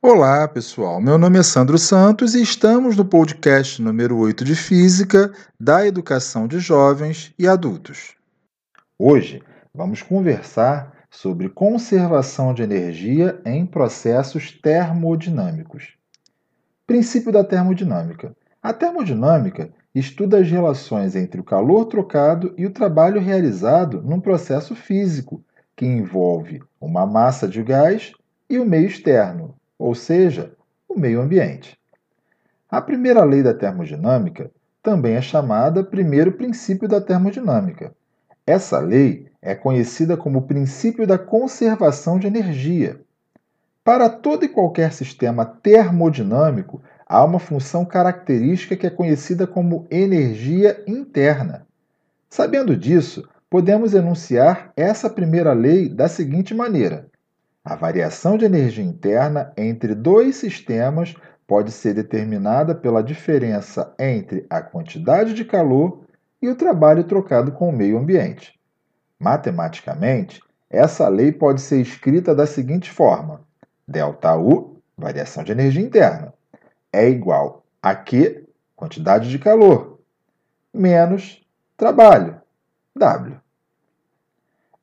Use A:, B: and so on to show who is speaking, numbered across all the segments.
A: Olá, pessoal. Meu nome é Sandro Santos e estamos no podcast número 8 de Física da Educação de Jovens e Adultos. Hoje vamos conversar sobre conservação de energia em processos termodinâmicos. Princípio da termodinâmica. A termodinâmica estuda as relações entre o calor trocado e o trabalho realizado num processo físico que envolve uma massa de gás e o meio externo, ou seja, o meio ambiente. A primeira lei da termodinâmica também é chamada primeiro princípio da termodinâmica. Essa lei é conhecida como o princípio da conservação de energia. Para todo e qualquer sistema termodinâmico, há uma função característica que é conhecida como energia interna. Sabendo disso, podemos enunciar essa primeira lei da seguinte maneira: a variação de energia interna entre dois sistemas pode ser determinada pela diferença entre a quantidade de calor e o trabalho trocado com o meio ambiente. Matematicamente, essa lei pode ser escrita da seguinte forma: ΔU, variação de energia interna, é igual a Q, quantidade de calor, menos trabalho, W.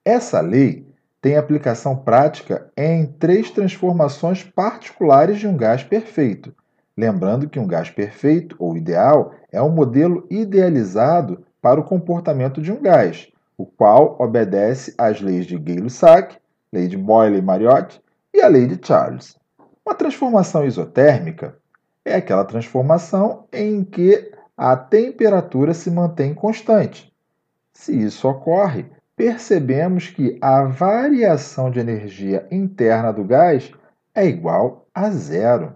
A: Essa lei tem aplicação prática em três transformações particulares de um gás perfeito. Lembrando que um gás perfeito, ou ideal, é um modelo idealizado para o comportamento de um gás, o qual obedece às leis de Gay-Lussac, lei de Boyle-Mariotte e a lei de Charles. Uma transformação isotérmica é aquela transformação em que a temperatura se mantém constante. Se isso ocorre, percebemos que a variação de energia interna do gás é igual a zero,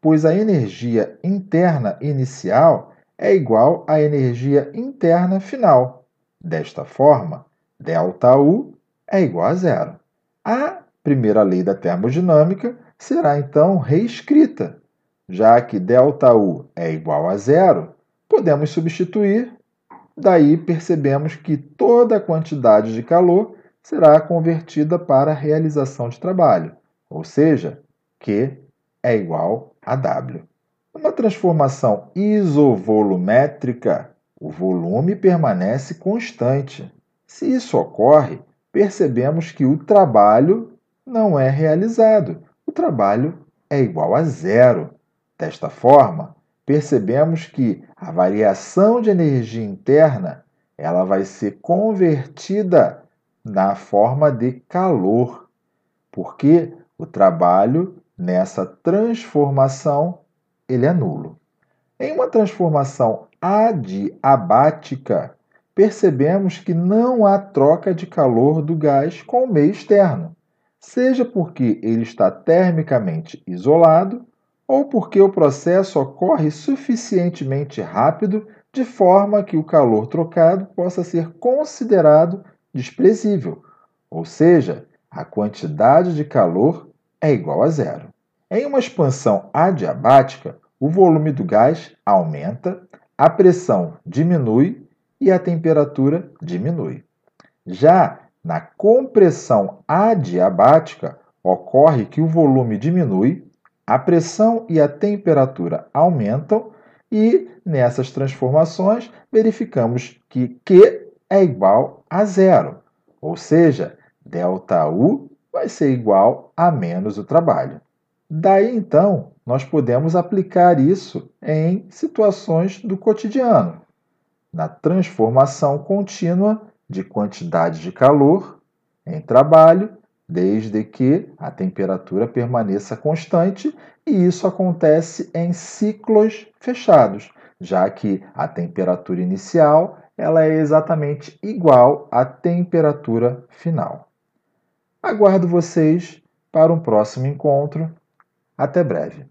A: pois a energia interna inicial é igual à energia interna final. Desta forma, ΔU é igual a zero. A primeira lei da termodinâmica será então reescrita. Já que ΔU é igual a zero, podemos substituir Daí percebemos que toda a quantidade de calor será convertida para a realização de trabalho, ou seja, Q é igual a W. Numa transformação isovolumétrica, o volume permanece constante. Se isso ocorre, percebemos que o trabalho não é realizado. O trabalho é igual a zero. Desta forma, percebemos que a variação de energia interna ela vai ser convertida na forma de calor, porque o trabalho nessa transformação ele é nulo. Em uma transformação adiabática, percebemos que não há troca de calor do gás com o meio externo, seja porque ele está termicamente isolado ou porque o processo ocorre suficientemente rápido de forma que o calor trocado possa ser considerado desprezível, ou seja, a quantidade de calor é igual a zero. Em uma expansão adiabática, o volume do gás aumenta, a pressão diminui e a temperatura diminui. Já na compressão adiabática, ocorre que o volume diminui, a pressão e a temperatura aumentam e nessas transformações verificamos que Q é igual a zero, ou seja, ΔU vai ser igual a menos o trabalho. Daí então, nós podemos aplicar isso em situações do cotidiano, na transformação contínua de quantidade de calor em trabalho desde que a temperatura permaneça constante, e isso acontece em ciclos fechados, já que a temperatura inicial ela é exatamente igual à temperatura final. Aguardo vocês para um próximo encontro. Até breve.